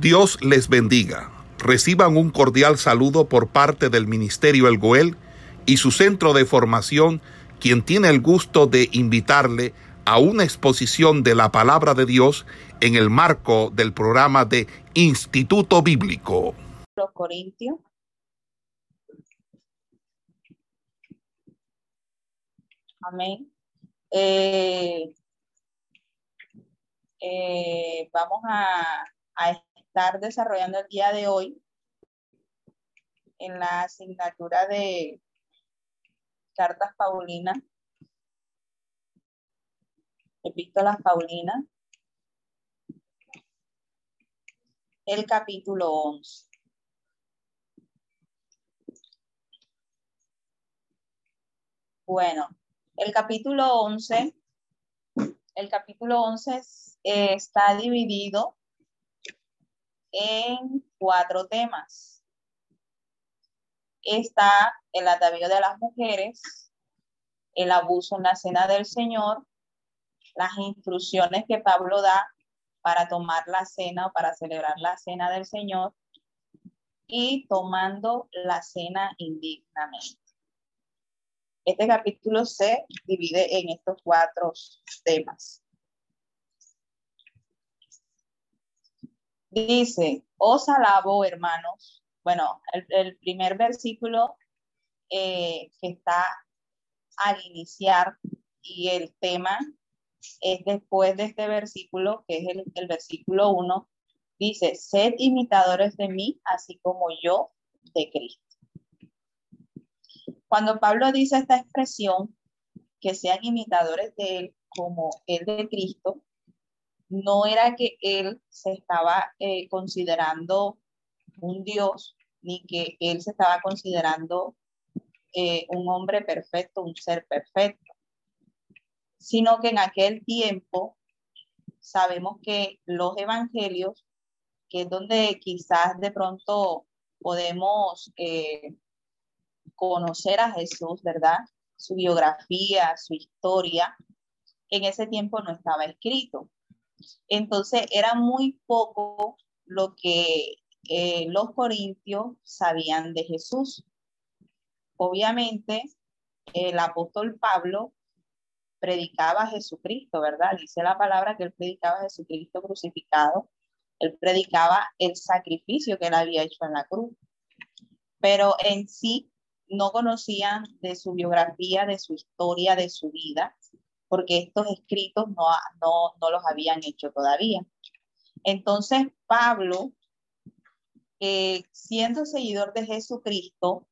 Dios les bendiga. Reciban un cordial saludo por parte del Ministerio El Goel y su centro de formación, quien tiene el gusto de invitarle a una exposición de la palabra de Dios en el marco del programa de Instituto Bíblico. Los Corintios. Amén. Eh, eh, vamos a, a estar desarrollando el día de hoy en la asignatura de cartas Paulinas, epístolas Paulinas, el capítulo 11. Bueno, el capítulo 11, el capítulo 11 está dividido en cuatro temas. Está el atavío de las mujeres, el abuso en la cena del Señor, las instrucciones que Pablo da para tomar la cena o para celebrar la cena del Señor y tomando la cena indignamente. Este capítulo se divide en estos cuatro temas. Dice, os alabo, hermanos. Bueno, el, primer versículo eh, que está al iniciar y el tema es después de este versículo, que es el, el versículo 1, dice, sed imitadores de mí, así como yo de Cristo. Cuando Pablo dice esta expresión, que sean imitadores de él como él de Cristo, no era que él se estaba eh, considerando un Dios, ni que él se estaba considerando eh, un hombre perfecto, un ser perfecto, sino que en aquel tiempo sabemos que los evangelios, que es donde quizás de pronto podemos eh, conocer a Jesús, ¿verdad? Su biografía, su historia, en ese tiempo no estaba escrito. Entonces era muy poco lo que eh, los corintios sabían de Jesús. Obviamente, el apóstol Pablo predicaba a Jesucristo, ¿verdad? Dice la palabra que él predicaba a Jesucristo crucificado. Él predicaba el sacrificio que él había hecho en la cruz. Pero en sí no conocían de su biografía, de su historia, de su vida porque estos escritos no, no, no los habían hecho todavía. Entonces, Pablo, eh, siendo seguidor de Jesucristo,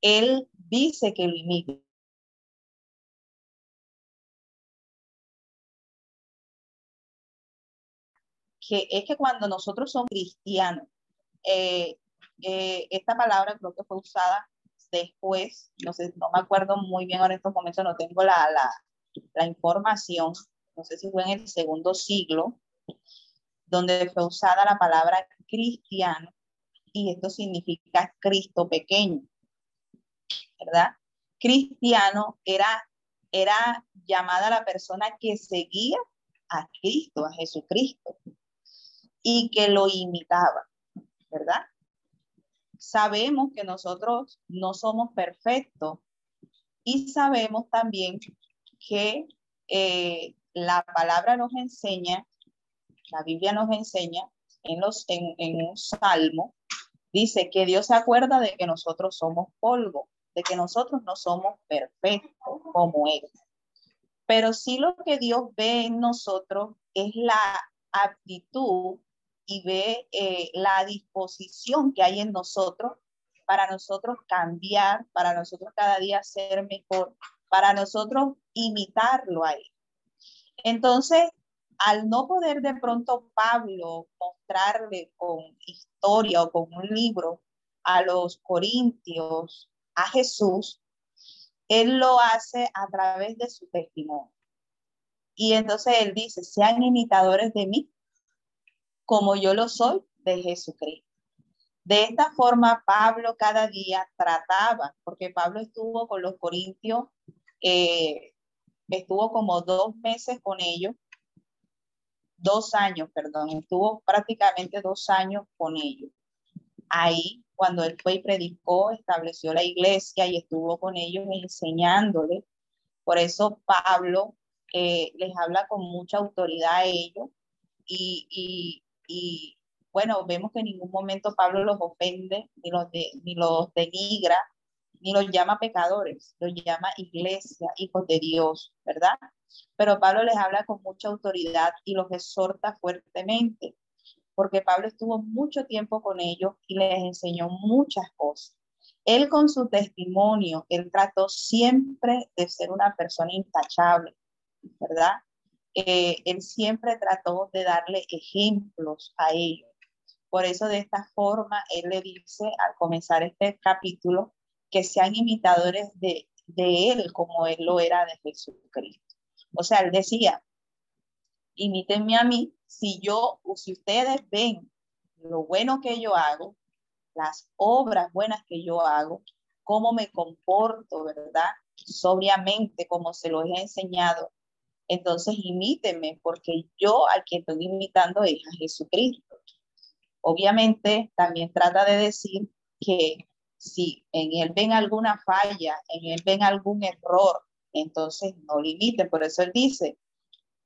él dice que lo imite. Que es que cuando nosotros somos cristianos, eh, eh, esta palabra creo que fue usada después, no sé, no me acuerdo muy bien ahora en estos momentos, no tengo la, la, la información, no sé si fue en el segundo siglo, donde fue usada la palabra cristiano y esto significa Cristo pequeño, ¿verdad? Cristiano era, era llamada la persona que seguía a Cristo, a Jesucristo, y que lo imitaba, ¿verdad? Sabemos que nosotros no somos perfectos y sabemos también que eh, la palabra nos enseña, la Biblia nos enseña en, los, en, un salmo, dice que Dios se acuerda de que nosotros somos polvo, de que nosotros no somos perfectos como Él. Pero sí lo que Dios ve en nosotros es la aptitud y ve eh, la disposición que hay en nosotros para nosotros cambiar, para nosotros cada día ser mejor, para nosotros imitarlo a él. Entonces, al no poder de pronto Pablo mostrarle con historia o con un libro a los corintios, a Jesús, él lo hace a través de su testimonio. Y entonces él dice, sean imitadores de mí, como yo lo soy de Jesucristo. De esta forma, Pablo cada día trataba, porque Pablo estuvo con los corintios eh, estuvo como dos meses con ellos dos años, perdón, estuvo prácticamente dos años con ellos. Ahí, cuando él fue y predicó, estableció la iglesia y estuvo con ellos enseñándole. Por eso Pablo eh, les habla con mucha autoridad a ellos y, y, bueno, vemos que en ningún momento Pablo los ofende, ni los, ni los denigra, ni los llama pecadores, los llama iglesia, hijos de Dios, ¿verdad? Pero Pablo les habla con mucha autoridad y los exhorta fuertemente, porque Pablo estuvo mucho tiempo con ellos y les enseñó muchas cosas. Él con su testimonio, él trató siempre de ser una persona intachable, ¿verdad? Eh, él siempre trató de darle ejemplos a ellos. Por eso de esta forma, él le dice al comenzar este capítulo que sean imitadores de, él como él lo era de Jesucristo. O sea, él decía, imítenme a mí, si yo, si ustedes ven lo bueno que yo hago, las obras buenas que yo hago, cómo me comporto, ¿verdad? Sobriamente, como se los he enseñado. Entonces, imítenme, porque yo al que estoy imitando es a Jesucristo. Obviamente, también trata de decir que si en él ven alguna falla, en él ven algún error, entonces no lo imiten. Por eso él dice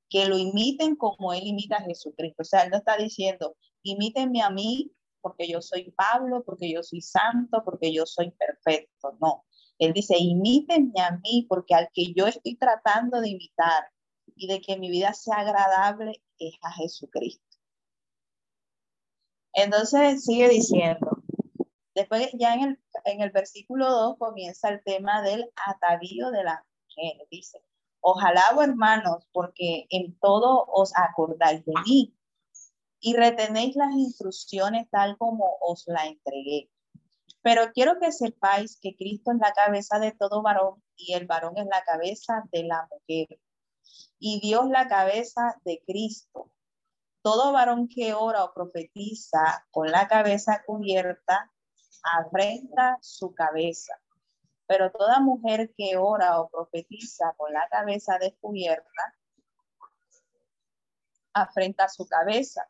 que lo imiten como él imita a Jesucristo. O sea, él no está diciendo, imítenme a mí porque yo soy Pablo, porque yo soy santo, porque yo soy perfecto. No, él dice, imítenme a mí porque al que yo estoy tratando de imitar y de que mi vida sea agradable es a Jesucristo. Entonces sigue diciendo, después ya en el, en el versículo 2 comienza el tema del atavío de la mujer. Dice, ojalá, hermanos, porque en todo os acordáis de mí y retenéis las instrucciones tal como os la entregué. Pero quiero que sepáis que Cristo es la cabeza de todo varón y el varón es la cabeza de la mujer. Y Dios la cabeza de Cristo. Todo varón que ora o profetiza con la cabeza cubierta afrenta su cabeza. Pero toda mujer que ora o profetiza con la cabeza descubierta afrenta su cabeza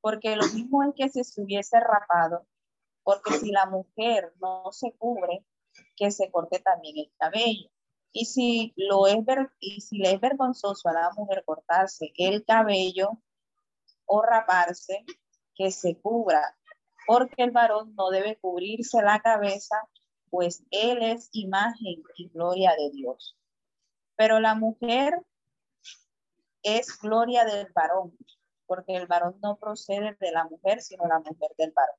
porque lo mismo es que se estuviese rapado, porque si la mujer no se cubre, que se corte también el cabello. Y si, lo es y si le es vergonzoso a la mujer cortarse el cabello o raparse, que se cubra, porque el varón no debe cubrirse la cabeza, pues él es imagen y gloria de Dios. Pero la mujer es gloria del varón, porque el varón no procede de la mujer, sino la mujer del varón.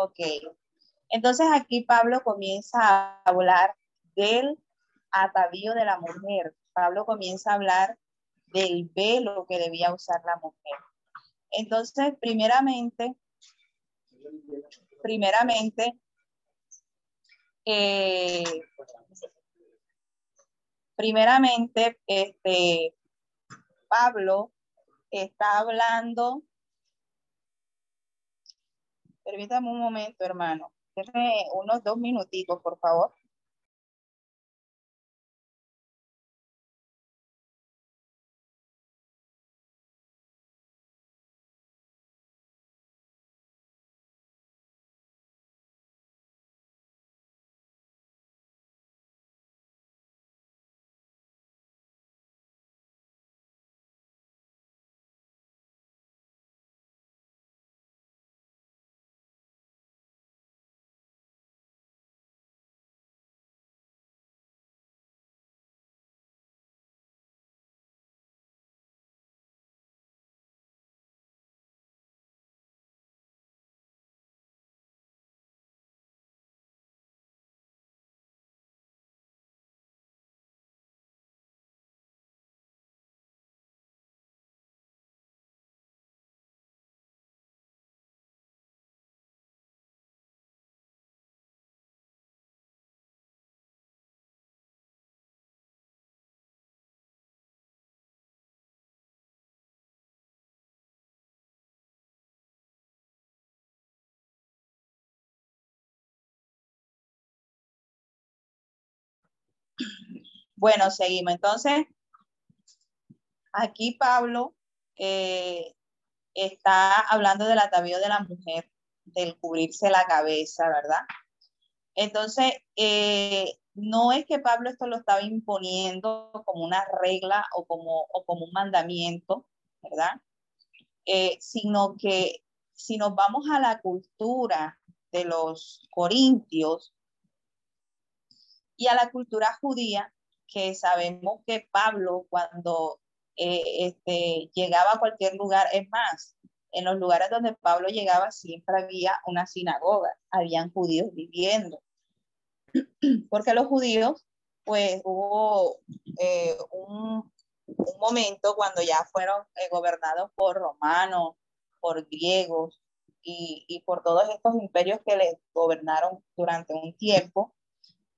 Ok. Entonces aquí Pablo comienza a hablar del atavío de la mujer. Pablo comienza a hablar del velo que debía usar la mujer. Entonces, primeramente, primeramente, eh, primeramente, este, Pablo está hablando, permítame un momento, hermano, déjeme unos dos minutitos, por favor. Bueno, seguimos. Entonces, aquí Pablo eh, está hablando del atavío de la mujer, del cubrirse la cabeza, ¿verdad? Entonces, eh, no es que Pablo esto lo estaba imponiendo como una regla o como, un mandamiento, ¿verdad? Eh, sino que si nos vamos a la cultura de los corintios y a la cultura judía, que sabemos que Pablo cuando eh, este, llegaba a cualquier lugar, es más, en los lugares donde Pablo llegaba siempre había una sinagoga, habían judíos viviendo, porque los judíos, pues hubo eh, un, un, momento cuando ya fueron eh, gobernados por romanos, por griegos y, y, por todos estos imperios que les gobernaron durante un tiempo,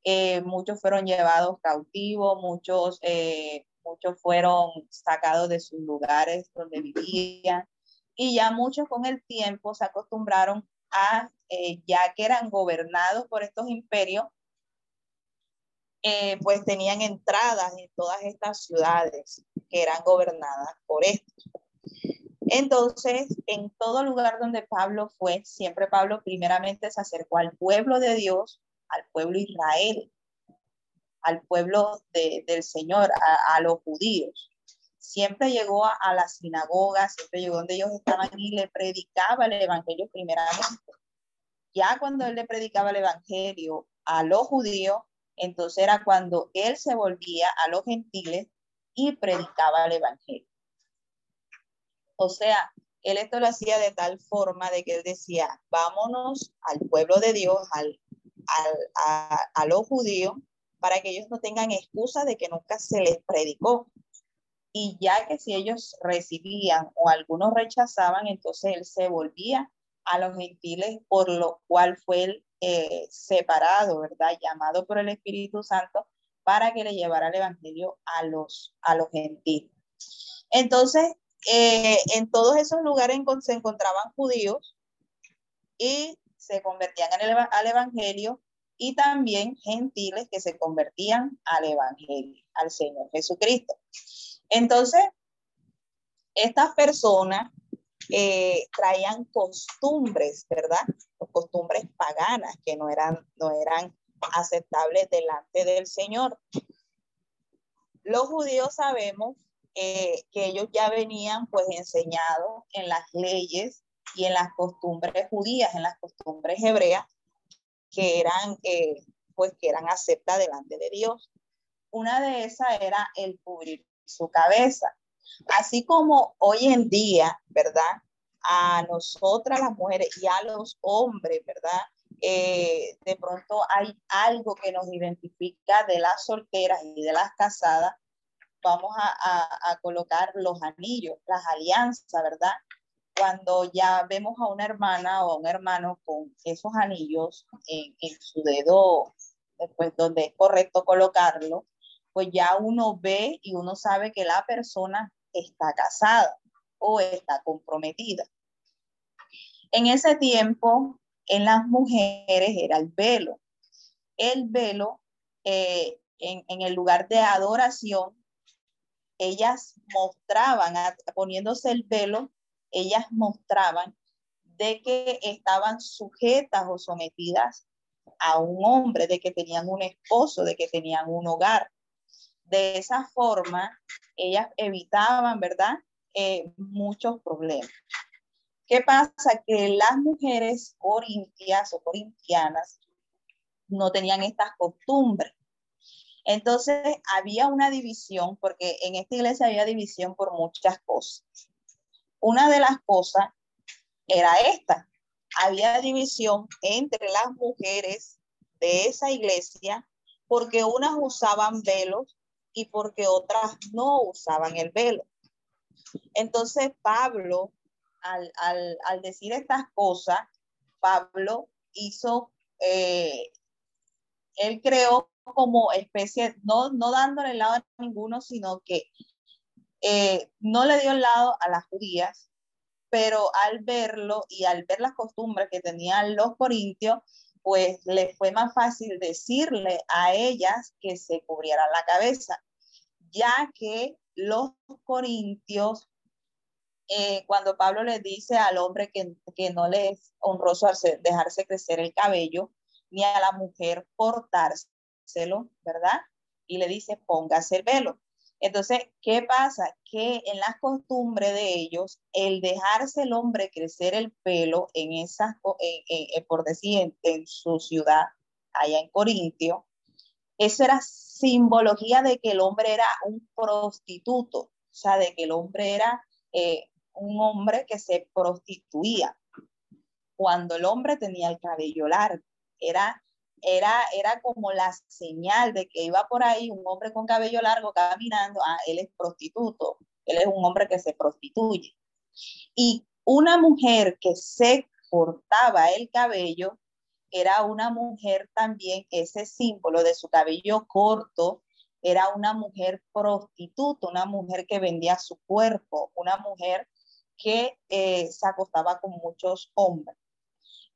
eh, muchos fueron llevados cautivos, muchos, eh, muchos fueron sacados de sus lugares donde vivían y ya muchos con el tiempo se acostumbraron a, eh, ya que eran gobernados por estos imperios, pues tenían entradas en todas estas ciudades que eran gobernadas por estos. Entonces, en todo lugar donde Pablo fue, siempre Pablo primeramente se acercó al pueblo de Dios al pueblo Israel, al pueblo del Señor, a, los judíos. Siempre llegó a, a la sinagoga, siempre llegó donde ellos estaban y le predicaba el evangelio primeramente. Ya cuando él le predicaba el evangelio a los judíos, entonces era cuando él se volvía a los gentiles y predicaba el evangelio. O sea, él esto lo hacía de tal forma de que él decía, vámonos al pueblo de Dios, al, a, los judíos para que ellos no tengan excusa de que nunca se les predicó. Y ya que si ellos recibían o algunos rechazaban, entonces él se volvía a los gentiles, por lo cual fue él, eh, separado, ¿verdad? Llamado por el Espíritu Santo para que le llevara el Evangelio a los, a los gentiles. Entonces, eh, en todos esos lugares se encontraban judíos y se convertían al Evangelio y también gentiles que se convertían al Evangelio, al Señor Jesucristo. Entonces, estas personas eh, traían costumbres, ¿verdad? Costumbres paganas que no eran, no eran aceptables delante del Señor. Los judíos sabemos eh, que ellos ya venían pues enseñados en las leyes y en las costumbres judías, en las costumbres hebreas, que eran, eh, pues, que eran aceptas delante de Dios. Una de esas era el cubrir su cabeza. Así como hoy en día, ¿verdad? A nosotras las mujeres y a los hombres, ¿verdad? Eh, de pronto hay algo que nos identifica de las solteras y de las casadas, vamos a colocar los anillos, las alianzas, ¿verdad? Cuando ya vemos a una hermana o a un hermano con esos anillos en, su dedo, pues donde es correcto colocarlo, pues ya uno ve y uno sabe que la persona está casada o está comprometida. En ese tiempo, en las mujeres era el velo. El velo, eh, en, en, el lugar de adoración, ellas mostraban, poniéndose el velo, ellas mostraban de que estaban sujetas o sometidas a un hombre, de que tenían un esposo, de que tenían un hogar. De esa forma, ellas evitaban, ¿verdad? Eh, muchos problemas. ¿Qué pasa? Que las mujeres corintias o corintianas no tenían estas costumbres. Entonces había una división, porque en esta iglesia había división por muchas cosas una de las cosas era esta. Había división entre las mujeres de esa iglesia porque unas usaban velos y porque otras no usaban el velo. Entonces Pablo, al, decir estas cosas, Pablo hizo, eh, él creó como especie, no, no dándole lado a ninguno, sino que eh, no le dio el lado a las judías, pero al verlo y al ver las costumbres que tenían los corintios, pues le fue más fácil decirle a ellas que se cubrieran la cabeza, ya que los corintios, eh, cuando Pablo le dice al hombre que, que no le es honroso dejarse crecer el cabello, ni a la mujer cortárselo, ¿verdad? Y le dice, póngase el velo. Entonces, ¿qué pasa? Que en la costumbre de ellos, el dejarse el hombre crecer el pelo en esas, por decir, en, su ciudad, allá en Corintio, eso era simbología de que el hombre era un prostituto, o sea, de que el hombre era eh, un hombre que se prostituía. Cuando el hombre tenía el cabello largo, era era, era como la señal de que iba por ahí un hombre con cabello largo caminando, ah, él es prostituto, él es un hombre que se prostituye. Y una mujer que se cortaba el cabello era una mujer también, ese símbolo de su cabello corto, era una mujer prostituta, una mujer que vendía su cuerpo, una mujer que eh, se acostaba con muchos hombres.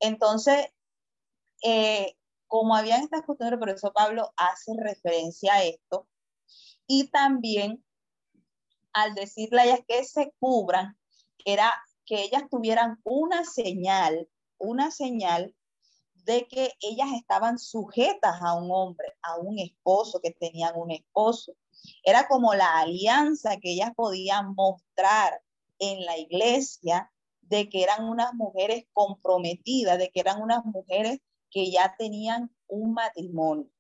Entonces, eh, como habían estas costumbres, por eso Pablo hace referencia a esto. Y también al decirle a ellas que se cubran, era que ellas tuvieran una señal, una señal de que ellas estaban sujetas a un hombre, a un esposo, que tenían un esposo. Era como la alianza que ellas podían mostrar en la iglesia de que eran unas mujeres comprometidas, de que eran unas mujeres que ya tenían un matrimonio.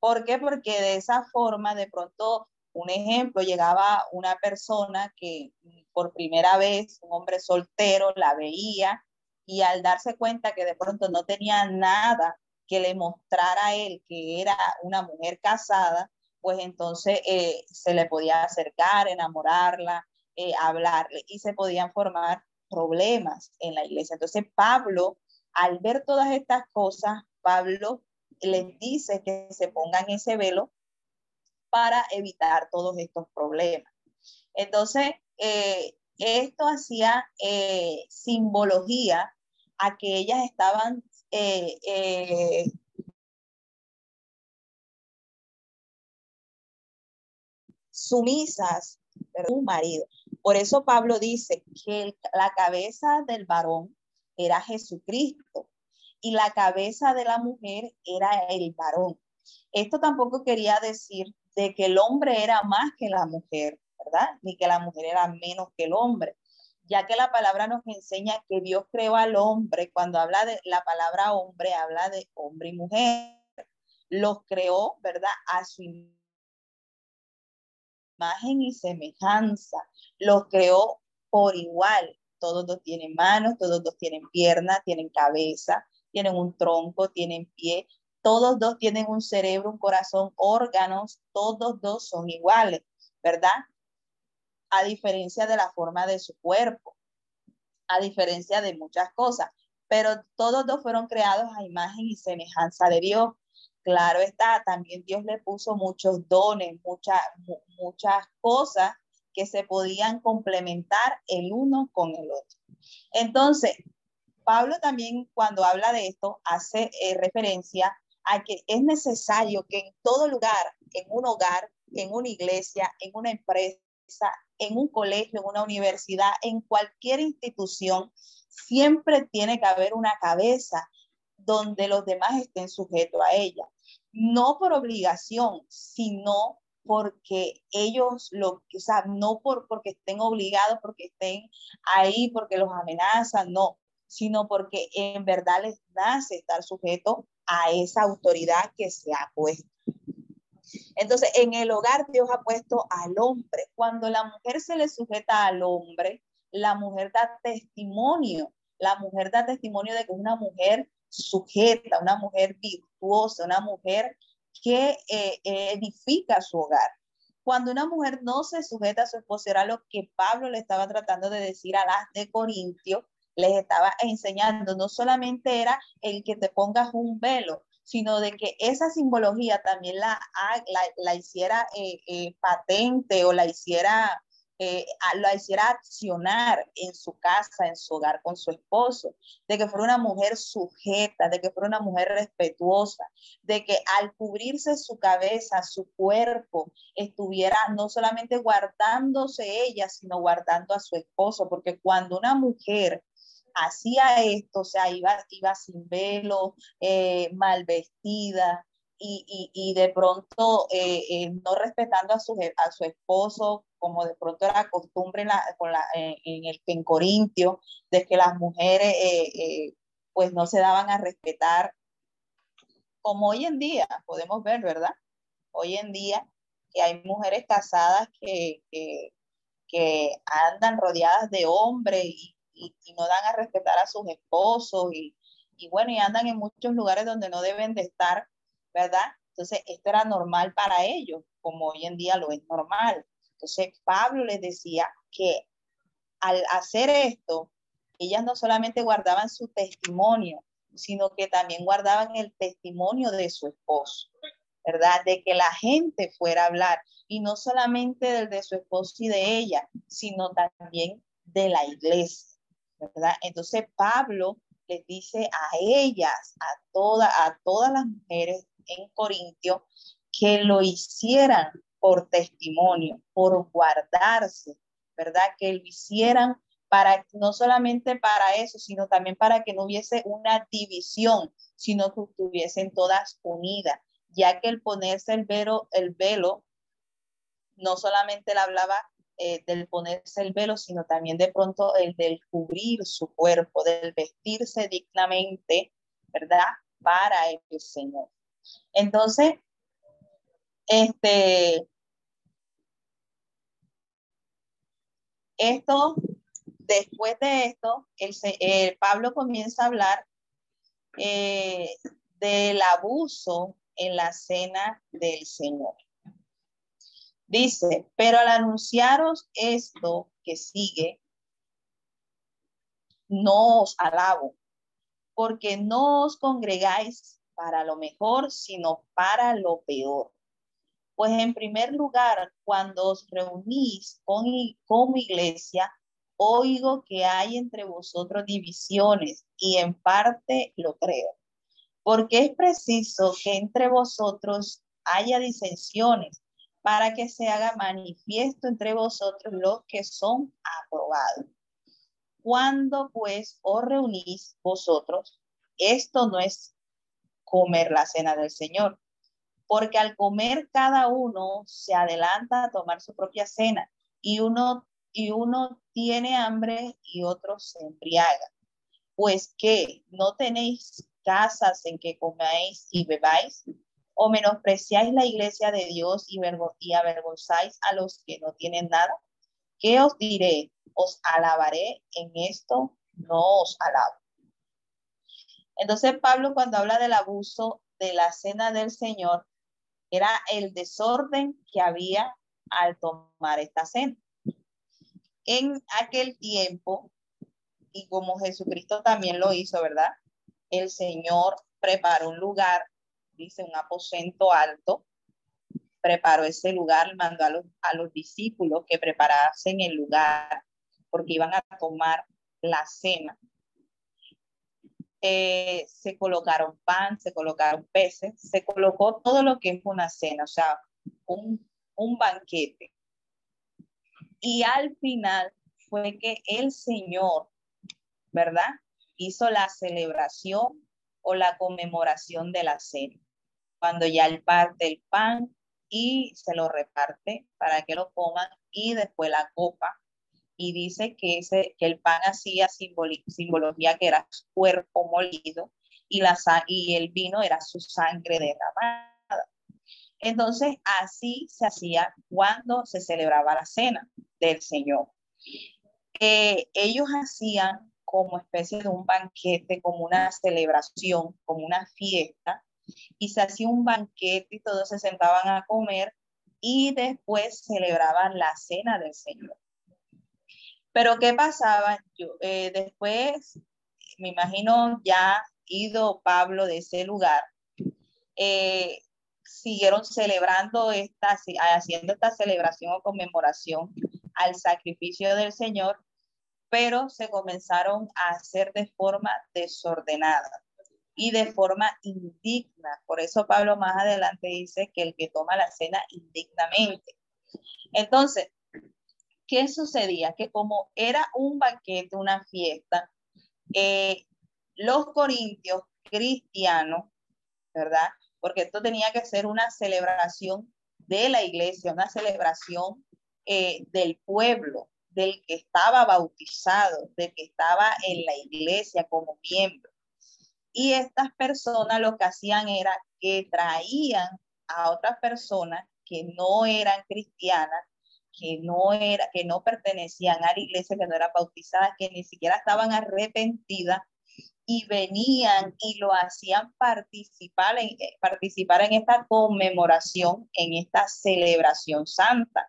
¿Por qué? Porque de esa forma, de pronto, un ejemplo, llegaba una persona que por primera vez, un hombre soltero, la veía y al darse cuenta que de pronto no tenía nada que le mostrara a él que era una mujer casada, pues entonces eh, se le podía acercar, enamorarla, eh, hablarle y se podían formar problemas en la iglesia. Entonces Pablo al ver todas estas cosas, Pablo les dice que se pongan ese velo para evitar todos estos problemas. Entonces, eh, esto hacía eh, simbología a que ellas estaban eh, sumisas a marido. Por eso Pablo dice que la cabeza del varón era Jesucristo y la cabeza de la mujer era el varón. Esto tampoco quería decir de que el hombre era más que la mujer, ¿verdad? Ni que la mujer era menos que el hombre, ya que la palabra nos enseña que Dios creó al hombre, cuando habla de la palabra hombre, habla de hombre y mujer. Los creó, ¿verdad? A su imagen y semejanza. Los creó por igual todos dos tienen manos, todos dos tienen piernas, tienen cabeza, tienen un tronco, tienen pie, todos dos tienen un cerebro, un corazón, órganos, todos dos son iguales, ¿verdad? A diferencia de la forma de su cuerpo, a diferencia de muchas cosas, pero todos dos fueron creados a imagen y semejanza de Dios. Claro está, también Dios le puso muchos dones, muchas, muchas cosas que se podían complementar el uno con el otro. Entonces, Pablo también cuando habla de esto hace eh, referencia a que es necesario que en todo lugar, en un hogar, en una iglesia, en una empresa, en un colegio, en una universidad, en cualquier institución, siempre tiene que haber una cabeza donde los demás estén sujetos a ella. No por obligación, sino porque ellos lo, o sea, no por, porque estén obligados, porque estén ahí, porque los amenazan, no, sino porque en verdad les nace estar sujeto a esa autoridad que se ha puesto. Entonces, en el hogar Dios ha puesto al hombre. Cuando la mujer se le sujeta al hombre, la mujer da testimonio. La mujer da testimonio de que es una mujer sujeta, una mujer virtuosa, una mujer que eh, edifica su hogar. Cuando una mujer no se sujeta a su esposo, era lo que Pablo le estaba tratando de decir a las de Corintio, les estaba enseñando, no solamente era el que te pongas un velo, sino de que esa simbología también la, la, hiciera eh, eh, patente o la hiciera eh, lo hiciera accionar en su casa, en su hogar con su esposo, de que fuera una mujer sujeta, de que fuera una mujer respetuosa, de que al cubrirse su cabeza, su cuerpo, estuviera no solamente guardándose ella, sino guardando a su esposo, porque cuando una mujer hacía esto, o sea, iba, iba sin velo, eh, mal vestida, y, y, y, de pronto eh, eh, no respetando a su, a su esposo, como de pronto era costumbre en, la, con en, el, en Corintio, de que las mujeres eh, pues no se daban a respetar, como hoy en día podemos ver, ¿verdad? Hoy en día que hay mujeres casadas que, que, que andan rodeadas de hombres y, no dan a respetar a sus esposos y, y bueno, y andan en muchos lugares donde no deben de estar ¿verdad? Entonces, esto era normal para ellos, como hoy en día lo es normal. Entonces, Pablo les decía que al hacer esto, ellas no solamente guardaban su testimonio, sino que también guardaban el testimonio de su esposo, ¿verdad? De que la gente fuera a hablar, y no solamente del de su esposo y de ella, sino también de la iglesia, ¿verdad? Entonces Pablo les dice a ellas, a, toda, a todas las mujeres en Corintio que lo hicieran por testimonio, por guardarse, ¿verdad? Que lo hicieran para, no solamente para eso, sino también para que no hubiese una división, sino que estuviesen todas unidas, ya que el ponerse el velo, el velo no solamente le hablaba eh, del ponerse el velo, sino también de pronto el del cubrir su cuerpo, del vestirse dignamente, ¿verdad? Para el Señor. Entonces, este, esto, después de esto, el, Pablo comienza a hablar eh, del abuso en la cena del Señor. Dice, pero al anunciaros esto que sigue, no os alabo, porque no os congregáis para lo mejor, sino para lo peor. Pues en primer lugar, cuando os reunís con, iglesia, oigo que hay entre vosotros divisiones y en parte lo creo. Porque es preciso que entre vosotros haya disensiones para que se haga manifiesto entre vosotros los que son aprobados. Cuando pues os reunís vosotros, esto no es comer la cena del Señor. Porque al comer cada uno se adelanta a tomar su propia cena y uno, y uno tiene hambre y otro se embriaga. Pues que no tenéis casas en que comáis y bebáis, o menospreciáis la iglesia de Dios y, y avergonzáis a los que no tienen nada. ¿Qué os diré? Os alabaré en esto, no os alabo. Entonces Pablo cuando habla del abuso de la cena del Señor, era el desorden que había al tomar esta cena. En aquel tiempo, y como Jesucristo también lo hizo, ¿verdad? El Señor preparó un lugar, dice un aposento alto, preparó ese lugar, mandó a los, a los discípulos que preparasen el lugar, porque iban a tomar la cena eh, se colocaron pan, se colocaron peces, se colocó todo lo que es una cena, o sea, un, un banquete. Y al final fue que el Señor, ¿verdad? Hizo la celebración o la conmemoración de la cena. Cuando ya él parte el pan y se lo reparte para que lo coman y después la copa y dice que, ese, que el pan hacía simbología que era su cuerpo molido y, la, y el vino era su sangre derramada. Entonces, así se hacía cuando se celebraba la cena del Señor. Eh, ellos hacían como especie de un banquete, como una celebración, como una fiesta, y se hacía un banquete y todos se sentaban a comer y después celebraban la cena del Señor. Pero ¿qué pasaba? Yo, eh, después, me imagino ya ido Pablo de ese lugar, eh, siguieron celebrando esta, haciendo esta celebración o conmemoración al sacrificio del Señor, pero se comenzaron a hacer de forma desordenada y de forma indigna. Por eso Pablo más adelante dice que el que toma la cena indignamente. Entonces, ¿qué sucedía? Que como era un banquete, una fiesta, eh, los corintios cristianos, ¿verdad? Porque esto tenía que ser una celebración de la iglesia, una celebración eh, del pueblo, del que estaba bautizado, del que estaba en la iglesia como miembro. Y estas personas lo que hacían era que traían a otras personas que no eran cristianas, que no era, que no pertenecían a la iglesia, que no eran bautizadas, que ni siquiera estaban arrepentidas y venían y lo hacían participar en, eh, participar en esta conmemoración, en esta celebración santa.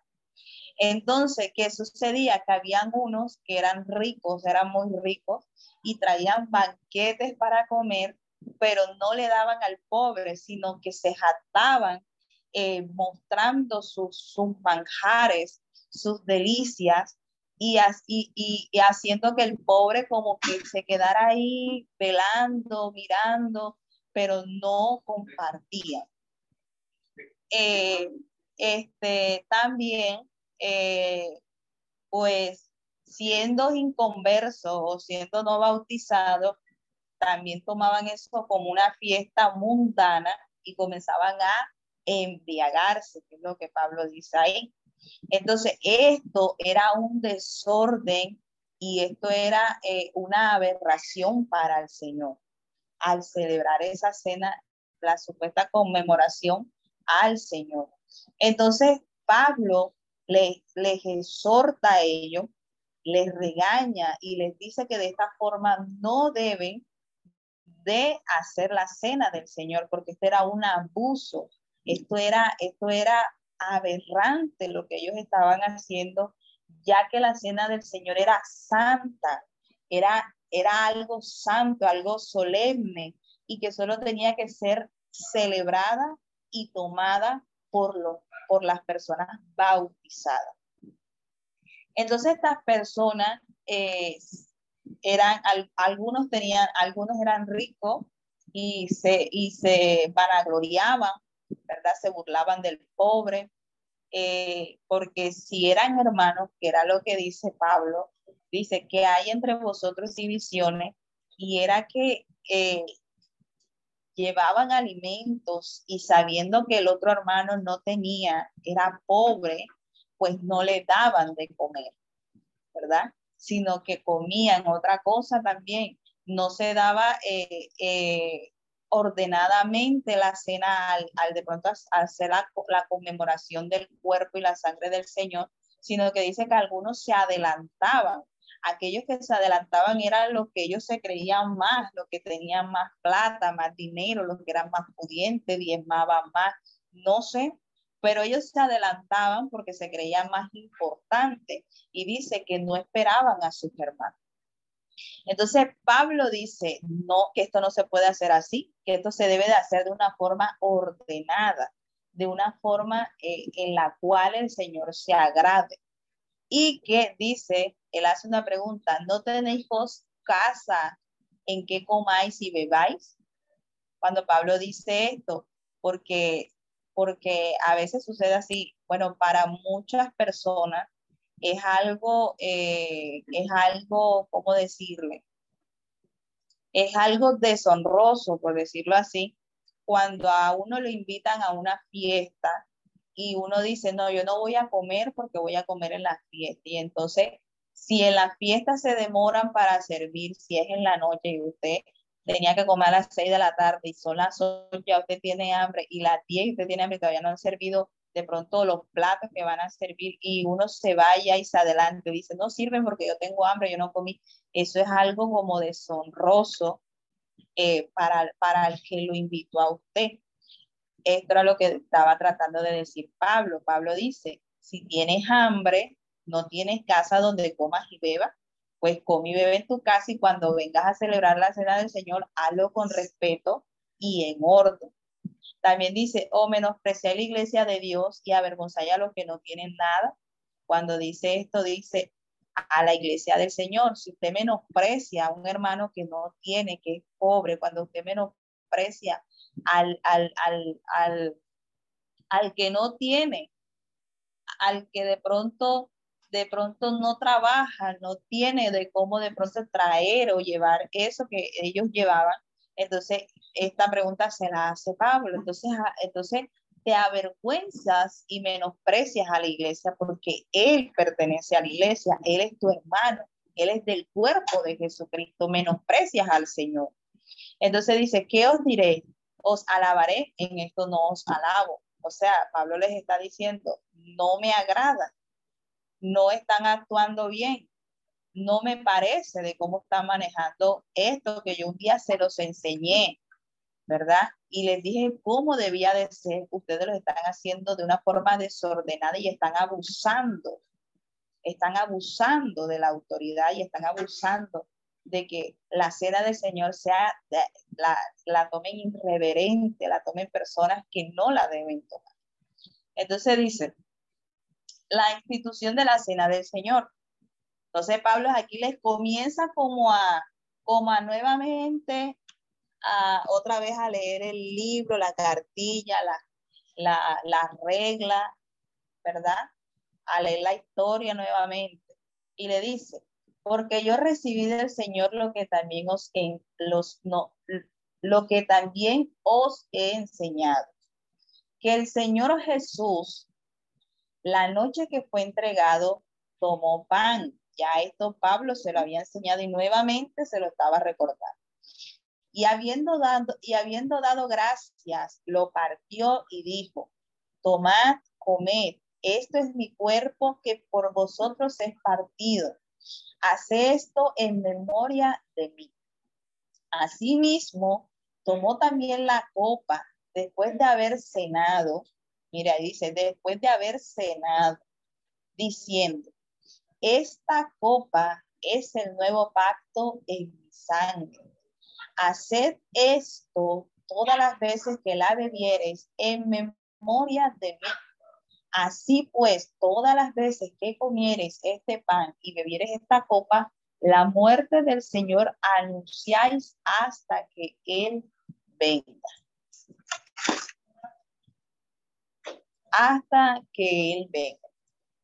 Entonces, ¿qué sucedía? Que habían unos que eran ricos, eran muy ricos y traían banquetes para comer, pero no le daban al pobre, sino que se jactaban eh, mostrando sus, sus manjares, sus delicias y, así, y, haciendo que el pobre como que se quedara ahí velando, mirando, pero no compartía. Eh, este, también eh, pues siendo inconverso o siendo no bautizado, también tomaban eso como una fiesta mundana y comenzaban a embriagarse, que es lo que Pablo dice ahí. Entonces, esto era un desorden y esto era eh, una aberración para el Señor al celebrar esa cena, la supuesta conmemoración al Señor. Entonces, Pablo les, exhorta a ellos, les regaña y les dice que de esta forma no deben de hacer la cena del Señor, porque esto era un abuso, esto era, esto era aberrante lo que ellos estaban haciendo, ya que la cena del Señor era santa, era, era algo santo, algo solemne, y que solo tenía que ser celebrada y tomada por los por las personas bautizadas. Entonces estas personas eh, eran, algunos tenían, algunos eran ricos y se, y se vanagloriaban, ¿verdad? Se burlaban del pobre, eh, porque si eran hermanos, que era lo que dice Pablo, dice que hay entre vosotros divisiones y era que eh, llevaban alimentos y sabiendo que el otro hermano no tenía, era pobre, pues no le daban de comer, ¿verdad? Sino que comían otra cosa también. No se daba eh, eh, ordenadamente la cena al, de pronto hacer la, la conmemoración del cuerpo y la sangre del Señor, sino que dice que algunos se adelantaban aquellos que se adelantaban eran los que ellos se creían más, los que tenían más plata, más dinero, los que eran más pudientes, diezmaban más, no sé, pero ellos se adelantaban porque se creían más importantes y dice que no esperaban a sus hermanos. Entonces Pablo dice, no, que esto no se puede hacer así, que esto se debe de hacer de una forma ordenada, de una forma eh, en la cual el Señor se agrade y que dice, él hace una pregunta, ¿no tenéis vos casa en que comáis y bebáis? Cuando Pablo dice esto, porque, porque a veces sucede así, bueno, para muchas personas es algo, eh, es algo, ¿cómo decirle? Es algo deshonroso, por decirlo así, cuando a uno lo invitan a una fiesta y uno dice, no, yo no voy a comer porque voy a comer en la fiesta. Y entonces, si en la fiesta se demoran para servir, si es en la noche y usted tenía que comer a las 6 de la tarde y son las 8, ya usted tiene hambre y las 10 y usted tiene hambre y todavía no han servido de pronto los platos que van a servir y uno se vaya y se adelante, dice, no sirven porque yo tengo hambre, yo no comí. Eso es algo como deshonroso eh, para, para el que lo invitó a usted. Esto era lo que estaba tratando de decir Pablo. Pablo dice, si tienes hambre, no tienes casa donde comas y bebas, pues come y bebe en tu casa y cuando vengas a celebrar la cena del Señor, hazlo con respeto y en orden. También dice, o oh, menospreciar la iglesia de Dios y avergonzar a los que no tienen nada. Cuando dice esto, dice a la iglesia del Señor, si usted menosprecia a un hermano que no tiene, que es pobre, cuando usted menosprecia al, al, al, al, al que no tiene, al que de pronto de pronto no trabaja, no tiene de cómo de pronto traer o llevar eso que ellos llevaban. Entonces, esta pregunta se la hace Pablo. Entonces, ah, entonces te avergüenzas y menosprecias a la iglesia porque él pertenece a la iglesia, él es tu hermano, él es del cuerpo de Jesucristo, menosprecias al Señor. Entonces dice, ¿qué os diré? Os alabaré, en esto no os alabo. O sea, Pablo les está diciendo, no me agrada, no están actuando bien, no me parece de cómo están manejando esto que yo un día se los enseñé, ¿verdad? Y les dije cómo debía de ser. Ustedes lo están haciendo de una forma desordenada y están abusando. Están abusando de la autoridad y están abusando de que la cena del Señor sea, la, la tomen irreverente, la tomen personas que no la deben tomar. Entonces dice, la institución de la cena del Señor. Entonces Pablo aquí les comienza como a, como a nuevamente otra vez a leer el libro, la cartilla, la, la, la regla, ¿verdad? A leer la historia nuevamente. Y le dice, porque yo recibí del Señor lo que también os, en, los, no, lo que también os he enseñado, que el Señor Jesús, la noche que fue entregado, tomó pan. Ya esto Pablo se lo había enseñado y nuevamente se lo estaba recordando. Y habiendo dado, y habiendo dado gracias, lo partió y dijo, tomad, comed, esto es mi cuerpo que por vosotros es partido. Hace esto en memoria de mí. Asimismo, tomó también la copa después de haber cenado. Mira, dice, después de haber cenado, diciendo, esta copa es el nuevo pacto en mi sangre haced esto todas las veces que la bebieres en memoria de mí. Así pues, todas las veces que comieres este pan y bebieres esta copa, la muerte del Señor anunciáis hasta que Él venga. Hasta que Él venga.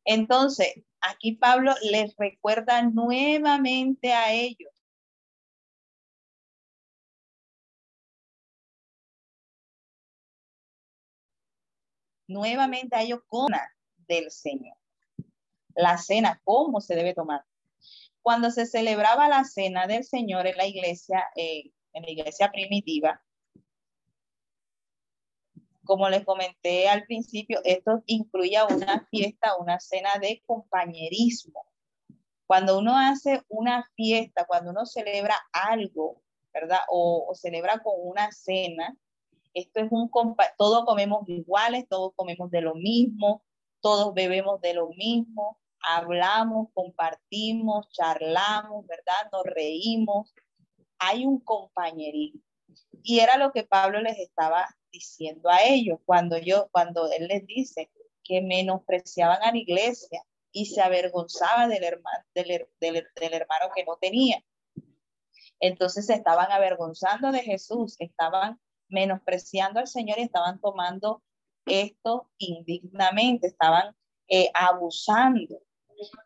Entonces, aquí Pablo les recuerda nuevamente a ellos nuevamente a ellos con del Señor. La cena, ¿cómo se debe tomar? Cuando se celebraba la cena del Señor en la iglesia, eh, en la iglesia primitiva, como les comenté al principio, esto incluía una fiesta, una cena de compañerismo. Cuando uno hace una fiesta, cuando uno celebra algo, ¿verdad? O celebra con una cena, esto es un, todos comemos iguales, todos comemos de lo mismo, todos bebemos de lo mismo, hablamos, compartimos, charlamos, ¿verdad? Nos reímos. Hay un compañerismo. Y era lo que Pablo les estaba diciendo a ellos cuando yo, cuando él les dice que menospreciaban a la iglesia y se avergonzaba del hermano, del, del hermano que no tenía. Entonces se estaban avergonzando de Jesús, estaban menospreciando al Señor y estaban tomando esto indignamente, estaban eh, abusando.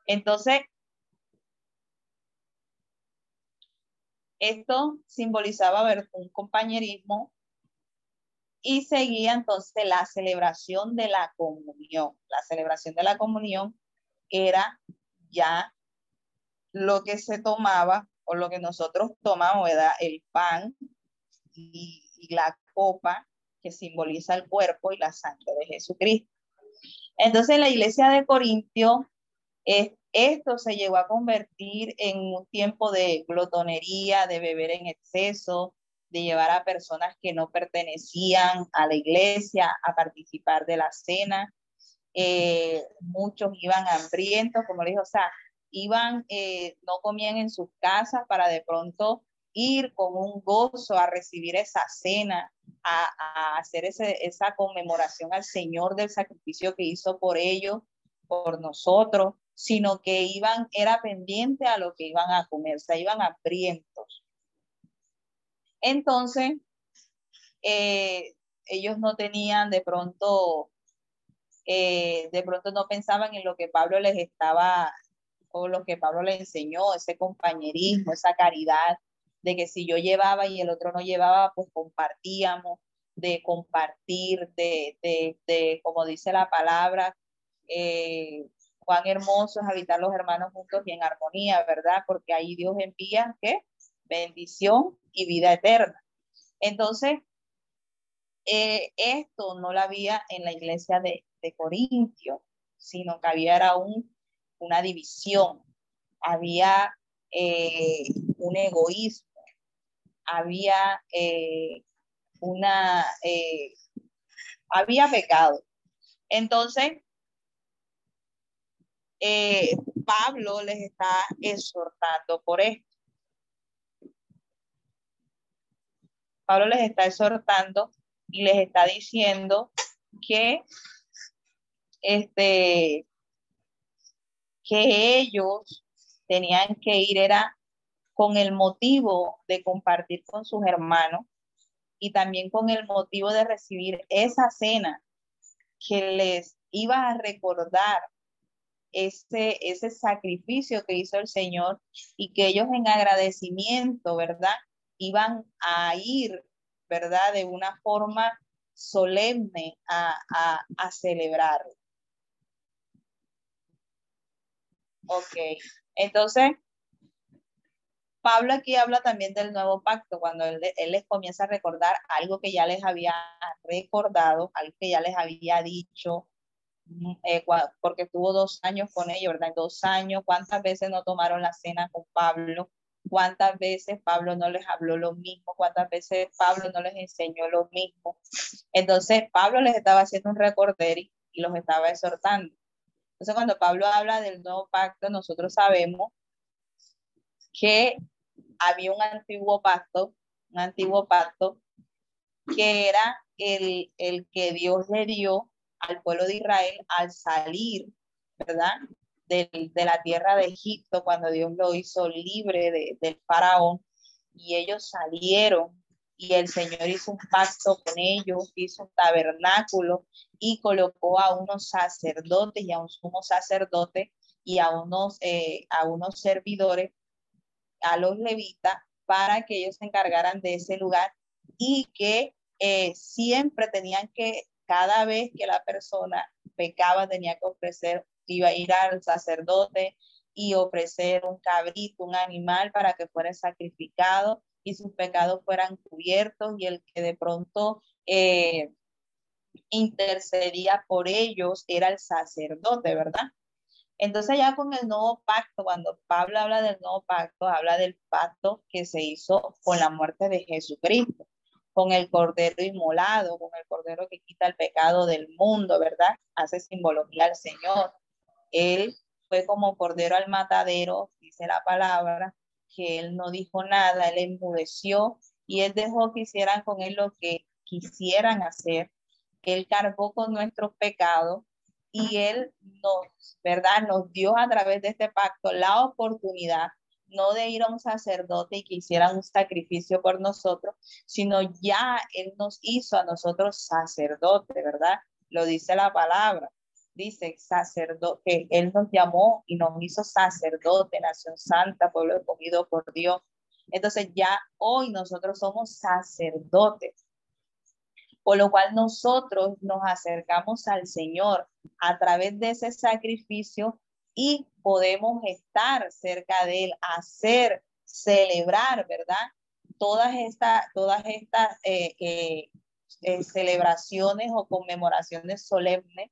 Entonces, esto simbolizaba ver un compañerismo y seguía entonces la celebración de la comunión. La celebración de la comunión era ya lo que se tomaba o lo que nosotros tomamos, era el pan y y la copa que simboliza el cuerpo y la sangre de Jesucristo. Entonces, en la iglesia de Corintio, esto se llegó a convertir en un tiempo de glotonería, de beber en exceso, de llevar a personas que no pertenecían a la iglesia a participar de la cena. Eh, muchos iban hambrientos, como les dijo, o sea, iban, eh, no comían en sus casas para de pronto ir con un gozo a recibir esa cena, a, hacer esa conmemoración al Señor del sacrificio que hizo por ellos, por nosotros, sino que iban, era pendiente a lo que iban a comer, o sea, iban hambrientos. Entonces, eh, ellos no tenían de pronto, eh, de pronto no pensaban en lo que Pablo les estaba, o lo que Pablo les enseñó, ese compañerismo, esa caridad, de que si yo llevaba y el otro no llevaba, pues compartíamos, de compartir, de, de, como dice la palabra, eh, cuán hermoso es habitar los hermanos juntos y en armonía, ¿verdad? Porque ahí Dios envía, ¿qué? Bendición y vida eterna. Entonces, eh, esto no lo había en la iglesia de, de Corintio, sino que había era un, una división, había eh, un egoísmo, había eh, una, había pecado. Entonces, Pablo les está exhortando por esto. Pablo les está exhortando y les está diciendo que este que ellos tenían que ir era con el motivo de compartir con sus hermanos y también con el motivo de recibir esa cena que les iba a recordar ese, ese sacrificio que hizo el Señor y que ellos en agradecimiento, ¿verdad? Iban a ir ¿verdad? De una forma solemne a, a, a celebrar. Ok, entonces, Pablo aquí habla también del nuevo pacto, cuando él, les comienza a recordar algo que ya les había recordado, algo que ya les había dicho, mm, eh, porque estuvo dos años con ellos, ¿verdad? Dos años, ¿cuántas veces no tomaron la cena con Pablo? cuántas veces Pablo no les habló lo mismo, cuántas veces Pablo no les enseñó lo mismo. Entonces Pablo les estaba haciendo un recorder y, los estaba exhortando. Entonces cuando Pablo habla del nuevo pacto, nosotros sabemos que había un antiguo pacto, un antiguo pacto que era el, el que Dios le dio al pueblo de Israel al salir, ¿verdad? de la tierra de Egipto, cuando Dios lo hizo libre de, del faraón, y ellos salieron y el Señor hizo un pacto con ellos, hizo un tabernáculo y colocó a unos sacerdotes y a un sumo y a unos, eh, a unos servidores, a los levitas, para que ellos se encargaran de ese lugar y que eh, siempre tenían que, cada vez que la persona pecaba, tenía que ofrecer iba a ir al sacerdote y ofrecer un cabrito, un animal para que fuera sacrificado y sus pecados fueran cubiertos y el que de pronto eh, intercedía por ellos era el sacerdote, ¿verdad? Entonces ya con el nuevo pacto, cuando Pablo habla del nuevo pacto, habla del pacto que se hizo con la muerte de Jesucristo, con el cordero inmolado, con el cordero que quita el pecado del mundo, ¿verdad? Hace simbología al Señor. Él fue como cordero al matadero, dice la palabra, que él no dijo nada, él enmudeció y él dejó que hicieran con él lo que quisieran hacer. Él cargó con nuestros pecados y él nos, ¿verdad? Nos dio a través de este pacto la oportunidad no de ir a un sacerdote y que hicieran un sacrificio por nosotros, sino ya Él nos hizo a nosotros sacerdote, ¿verdad? Lo dice la palabra dice sacerdote, que Él nos llamó y nos hizo sacerdote, nación santa, pueblo escogido por Dios. Entonces ya hoy nosotros somos sacerdotes, por lo cual nosotros nos acercamos al Señor a través de ese sacrificio y podemos estar cerca de Él, hacer, celebrar, ¿verdad? Todas estas, todas estas eh, eh, eh, celebraciones o conmemoraciones solemnes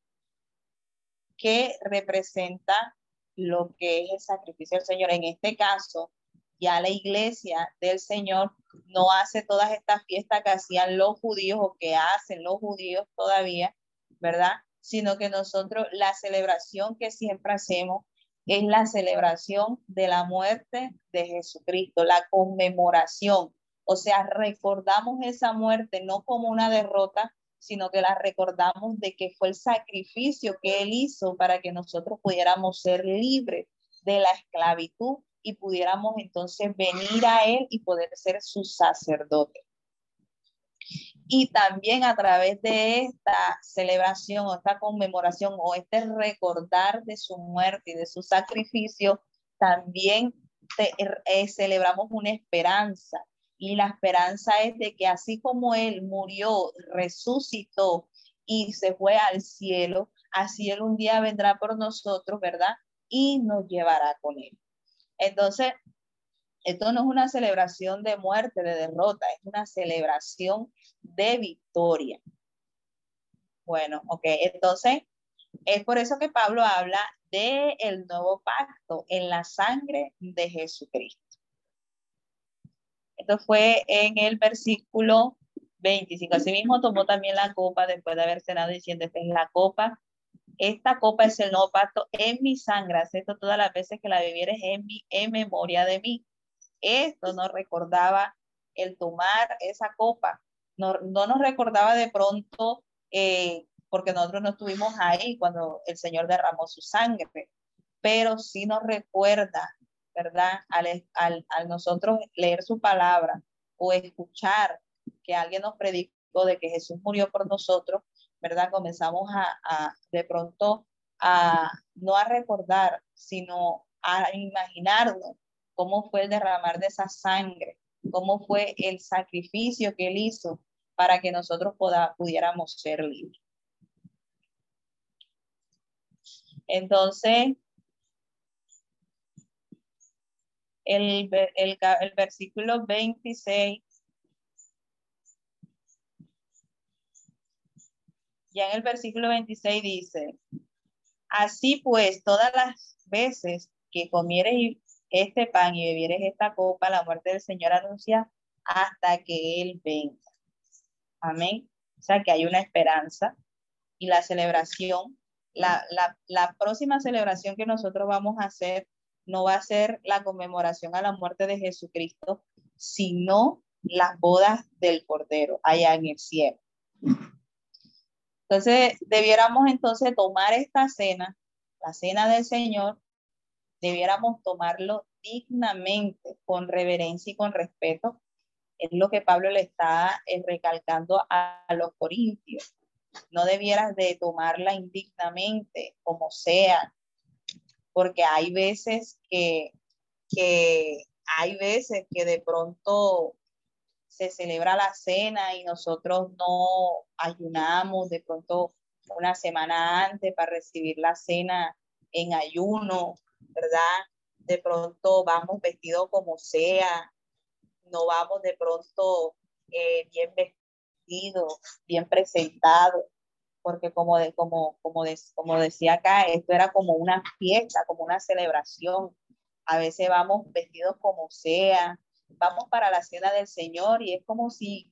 que representa lo que es el sacrificio del Señor. En este caso, ya la iglesia del Señor no hace todas estas fiestas que hacían los judíos o que hacen los judíos todavía, ¿verdad? Sino que nosotros la celebración que siempre hacemos es la celebración de la muerte de Jesucristo, la conmemoración. O sea, recordamos esa muerte no como una derrota, sino que la recordamos de que fue el sacrificio que Él hizo para que nosotros pudiéramos ser libres de la esclavitud y pudiéramos entonces venir a Él y poder ser su sacerdote. Y también a través de esta celebración o esta conmemoración o este recordar de su muerte y de su sacrificio, también eh, celebramos una esperanza. Y la esperanza es de que así como Él murió, resucitó y se fue al cielo, así Él un día vendrá por nosotros, ¿verdad? Y nos llevará con Él. Entonces, esto no es una celebración de muerte, de derrota, es una celebración de victoria. Bueno, ok, entonces es por eso que Pablo habla de el nuevo pacto en la sangre de Jesucristo. Esto fue en el versículo 25. Asimismo tomó también la copa después de haber cenado diciendo, esta es la copa. Esta copa es el nuevo pacto en mi sangre. esto todas las veces que la bebieres en, mi, en memoria de mí. Esto nos recordaba el tomar esa copa. No, no nos recordaba de pronto, eh, porque nosotros no estuvimos ahí cuando el Señor derramó su sangre, pero sí nos recuerda, ¿verdad? Al, al, nosotros leer su palabra o escuchar que alguien nos predicó de que Jesús murió por nosotros, ¿verdad? Comenzamos a, a de pronto a no a recordar, sino a imaginarnos cómo fue el derramar de esa sangre, cómo fue el sacrificio que él hizo para que nosotros pudiéramos ser libres. Entonces, el, el, el versículo 26 ya en el versículo 26 dice, así pues, todas las veces que comieres este pan y bebieres esta copa, la muerte del Señor anuncia hasta que Él venga. Amén. O sea que hay una esperanza y la celebración, la, la, la próxima celebración que nosotros vamos a hacer no va a ser la conmemoración a la muerte de Jesucristo, sino las bodas del Cordero allá en el cielo. Entonces, debiéramos entonces tomar esta cena, la cena del Señor, debiéramos tomarlo dignamente, con reverencia y con respeto. Es lo que Pablo le está eh, recalcando a, los corintios. No debieras de tomarla indignamente, como sea, porque hay veces que, que hay veces que de pronto se celebra la cena y nosotros no ayunamos de pronto una semana antes para recibir la cena en ayuno ¿verdad? De pronto vamos vestidos como sea, no vamos de pronto eh, bien vestidos, bien presentados, porque como, de, como, como, como decía acá, esto era como una fiesta, como una celebración. A veces vamos vestidos como sea, vamos para la cena del Señor y es como si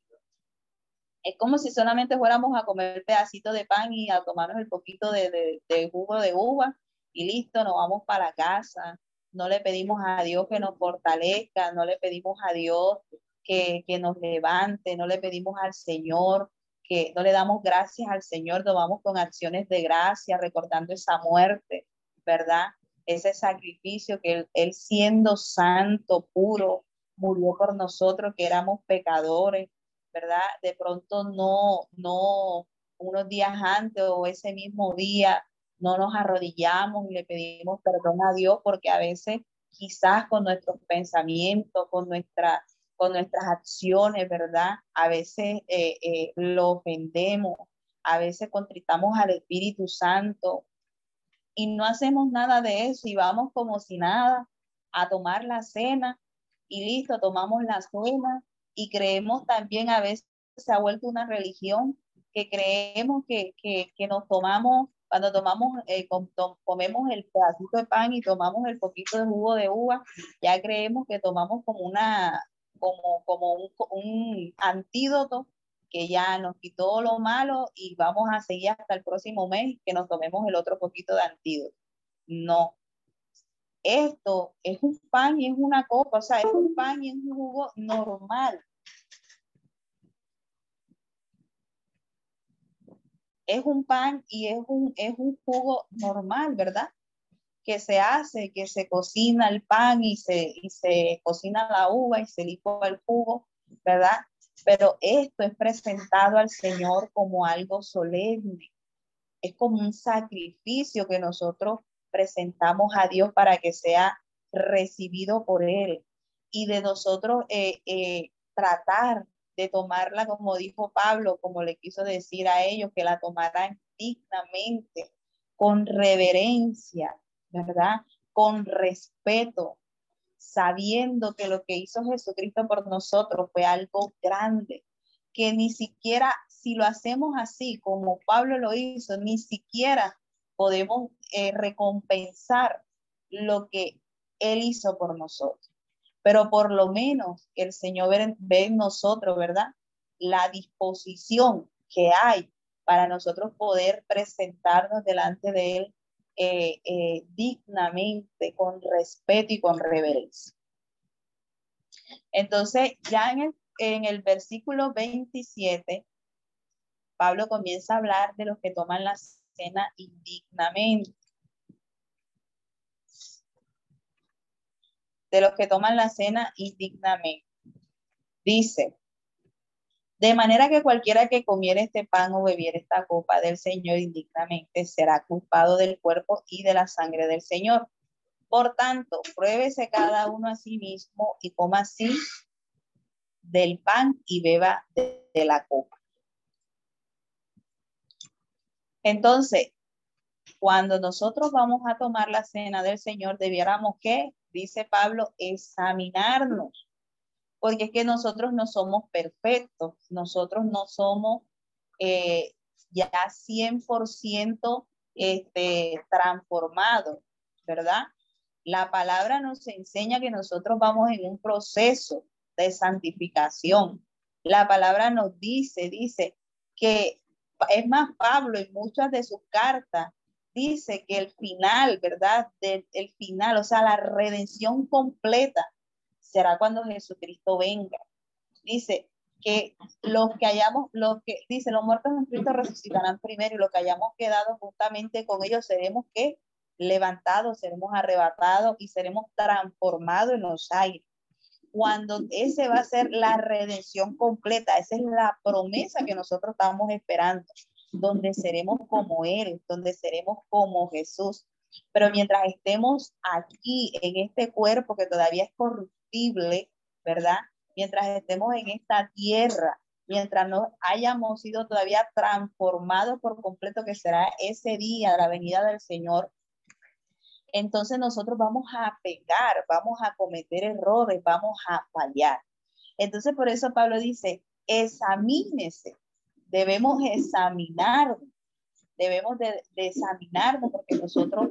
es como si solamente fuéramos a comer pedacito de pan y a tomarnos el poquito de, de, de jugo de uva y listo, nos vamos para casa. No le pedimos a Dios que nos fortalezca, no le pedimos a Dios que, que nos levante, no le pedimos al Señor que no le damos gracias al Señor, nos vamos con acciones de gracia, recordando esa muerte, ¿verdad? Ese sacrificio que él, él, siendo santo, puro, murió por nosotros que éramos pecadores, ¿verdad? De pronto no, no, unos días antes o ese mismo día no nos arrodillamos y le pedimos perdón a Dios porque a veces quizás con nuestros pensamientos, con, nuestra, con nuestras acciones, ¿verdad? A veces eh, eh, lo ofendemos, a veces contritamos al Espíritu Santo y no hacemos nada de eso y vamos como si nada a tomar la cena y listo, tomamos la cena y creemos también a veces se ha vuelto una religión que creemos que, que, que nos tomamos cuando tomamos, eh, comemos el pedacito de pan y tomamos el poquito de jugo de uva, ya creemos que tomamos como una, como, como un, un antídoto que ya nos quitó lo malo y vamos a seguir hasta el próximo mes que nos tomemos el otro poquito de antídoto. No. Esto es un pan y es una copa, o sea, es un pan y es un jugo normal. Es un pan y es un, es un jugo normal, ¿verdad? Que se hace, que se cocina el pan y se, y se cocina la uva y se licúa el jugo, ¿verdad? Pero esto es presentado al Señor como algo solemne. Es como un sacrificio que nosotros presentamos a Dios para que sea recibido por Él. Y de nosotros eh, eh, tratar de tomarla, como dijo Pablo, como le quiso decir a ellos, que la tomaran dignamente, con reverencia, ¿verdad? Con respeto, sabiendo que lo que hizo Jesucristo por nosotros fue algo grande, que ni siquiera si lo hacemos así como Pablo lo hizo, ni siquiera podemos eh, recompensar lo que Él hizo por nosotros pero por lo menos el Señor ve, en nosotros, ¿verdad? La disposición que hay para nosotros poder presentarnos delante de Él eh, eh, dignamente, con respeto y con reverencia. Entonces, ya en el, en el versículo 27, Pablo comienza a hablar de los que toman la cena indignamente. De los que toman la cena indignamente. Dice, de manera que cualquiera que comiera este pan o bebiera esta copa del Señor indignamente será culpado del cuerpo y de la sangre del Señor. Por tanto, pruébese cada uno a sí mismo y coma así del pan y beba de, de la copa. Entonces, cuando nosotros vamos a tomar la cena del Señor, debiéramos que dice Pablo, examinarnos, porque es que nosotros no somos perfectos, nosotros no somos eh, ya 100% este, transformados, ¿verdad? La palabra nos enseña que nosotros vamos en un proceso de santificación. La palabra nos dice, dice que es más Pablo en muchas de sus cartas dice que el final, ¿verdad? Del, el final, o sea, la redención completa será cuando Jesucristo venga. Dice que los que hayamos, los que, dice, los muertos en Cristo resucitarán primero y los que hayamos quedado justamente con ellos seremos que levantados, seremos arrebatados y seremos transformados en los aires. Cuando ese va a ser la redención completa, esa es la promesa que nosotros estamos esperando donde seremos como Él, donde seremos como Jesús. Pero mientras estemos aquí en este cuerpo que todavía es corruptible, ¿verdad? Mientras estemos en esta tierra, mientras no hayamos sido todavía transformados por completo, que será ese día, la venida del Señor, entonces nosotros vamos a pegar, vamos a cometer errores, vamos a fallar. Entonces por eso Pablo dice, examínese debemos examinar, debemos de, examinarnos porque nosotros,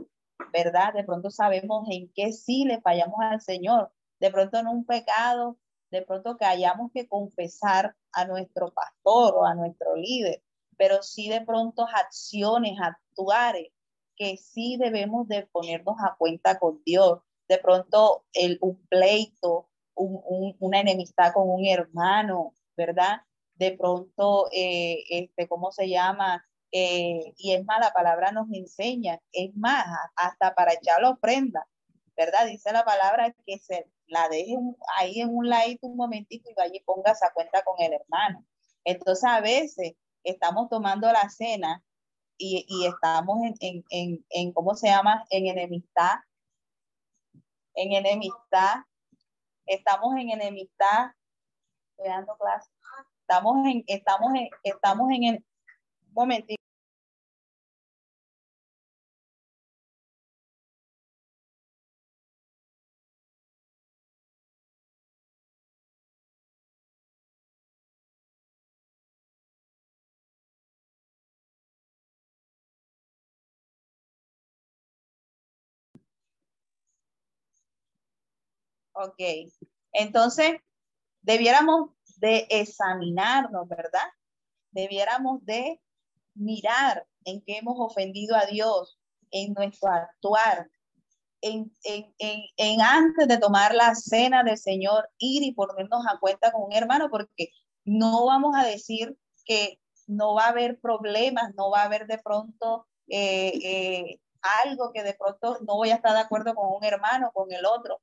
¿verdad? De pronto sabemos en qué sí le fallamos al Señor, de pronto en un pecado, de pronto que hayamos que confesar a nuestro pastor o a nuestro líder, pero sí de pronto acciones, actuares que sí debemos de ponernos a cuenta con Dios. De pronto el, un pleito, una enemistad con un hermano, ¿verdad? De pronto, eh, este, ¿cómo se llama? Eh, y es más, la palabra nos enseña, es más, hasta para echar la ofrenda, ¿verdad? Dice la palabra que se la deje ahí en un ladito un momentito y vaya y ponga esa cuenta con el hermano. Entonces, a veces estamos tomando la cena y, y estamos en, en, en, en, ¿cómo se llama? En enemistad, en enemistad, estamos en enemistad, estoy dando clase, Estamos en, estamos en, estamos en el momentito. Ok, entonces debiéramos de examinarnos, ¿verdad? Debiéramos de mirar en qué hemos ofendido a Dios, en nuestro actuar, en, en, antes de tomar la cena del Señor, ir y ponernos a cuenta con un hermano, porque no vamos a decir que no va a haber problemas, no va a haber de pronto eh, eh, algo que de pronto no voy a estar de acuerdo con un hermano, con el otro,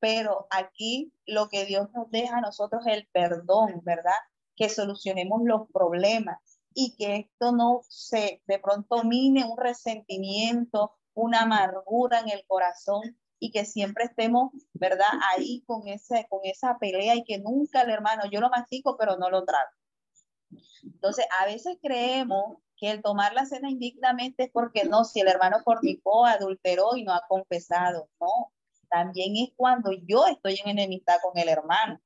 pero aquí lo que Dios nos deja a nosotros es el perdón, ¿verdad? Que solucionemos los problemas y que esto no se de pronto mine un resentimiento, una amargura en el corazón y que siempre estemos, ¿verdad? Ahí con, ese, con esa pelea y que nunca el hermano, yo lo mastico, pero no lo trago. Entonces, a veces creemos que el tomar la cena indignamente es porque no, si el hermano fornicó, adulteró y no ha confesado. No, también es cuando yo estoy en enemistad con el hermano.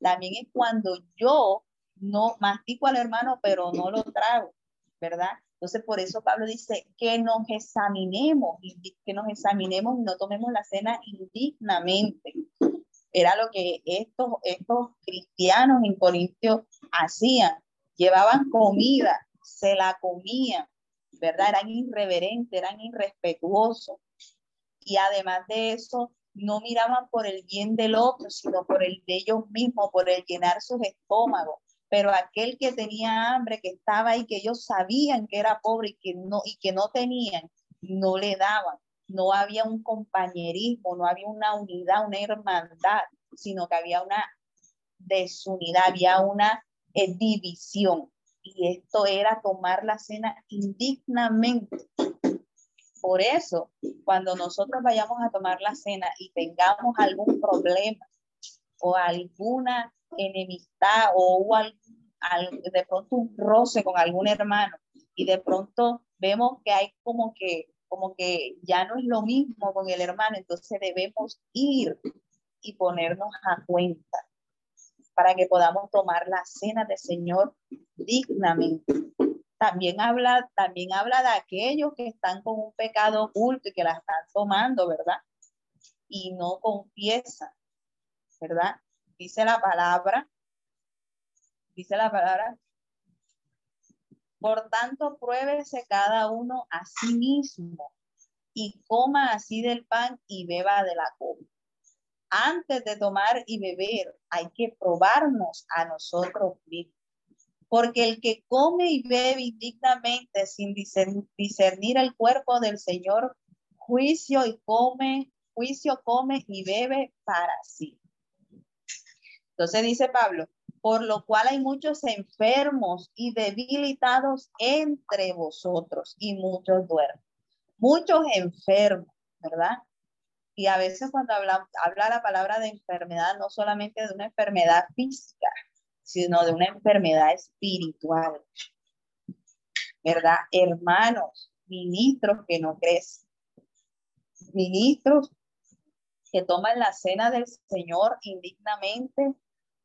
También es cuando yo no mastico al hermano, pero no lo trago, ¿verdad? Entonces, por eso Pablo dice que nos examinemos, que nos examinemos y no tomemos la cena indignamente. Era lo que estos, estos cristianos en Corintio hacían. Llevaban comida, se la comían, ¿verdad? Eran irreverentes, eran irrespetuosos. Y además de eso, no miraban por el bien del otro, sino por el de ellos mismos, por el llenar sus estómagos pero aquel que tenía hambre, que estaba ahí, que ellos sabían que era pobre y que no, y que no tenían, no le daban. No había un compañerismo, no había una unidad, una hermandad, sino que había una desunidad, había una eh, división. Y esto era tomar la cena indignamente. Por eso, cuando nosotros vayamos a tomar la cena y tengamos algún problema o alguna enemistad o hubo de pronto un roce con algún hermano y de pronto vemos que hay como que como que ya no es lo mismo con el hermano, entonces debemos ir y ponernos a cuenta para que podamos tomar la cena del Señor dignamente. También habla, también habla de aquellos que están con un pecado oculto y que la están tomando, ¿verdad? Y no confiesan, ¿verdad? dice la palabra, dice la palabra, por tanto, pruébese cada uno a sí mismo y coma así del pan y beba de la copa. Antes de tomar y beber, hay que probarnos a nosotros mismos. Porque el que come y bebe indignamente sin discernir el cuerpo del Señor, juicio y come, juicio come y bebe para sí. Entonces dice Pablo, por lo cual hay muchos enfermos y debilitados entre vosotros y muchos duermen. Muchos enfermos, ¿verdad? Y a veces cuando habla, habla la palabra de enfermedad, no solamente de una enfermedad física, sino de una enfermedad espiritual. ¿Verdad? Hermanos, ministros que no crecen, ministros que toman la cena del Señor indignamente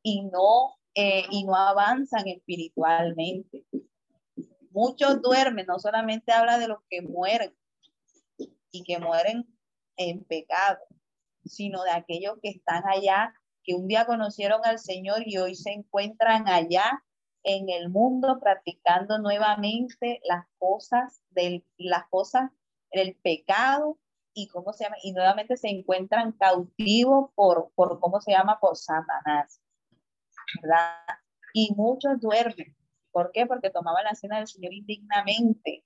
y no, eh, y no avanzan espiritualmente. Muchos duermen, no solamente habla de los que mueren y que mueren en pecado, sino de aquellos que están allá, que un día conocieron al Señor y hoy se encuentran allá en el mundo practicando nuevamente las cosas del las cosas del pecado y cómo se llama y nuevamente se encuentran cautivos por por cómo se llama por Satanás. ¿verdad? Y muchos duermen. ¿Por qué? Porque tomaban la cena del Señor indignamente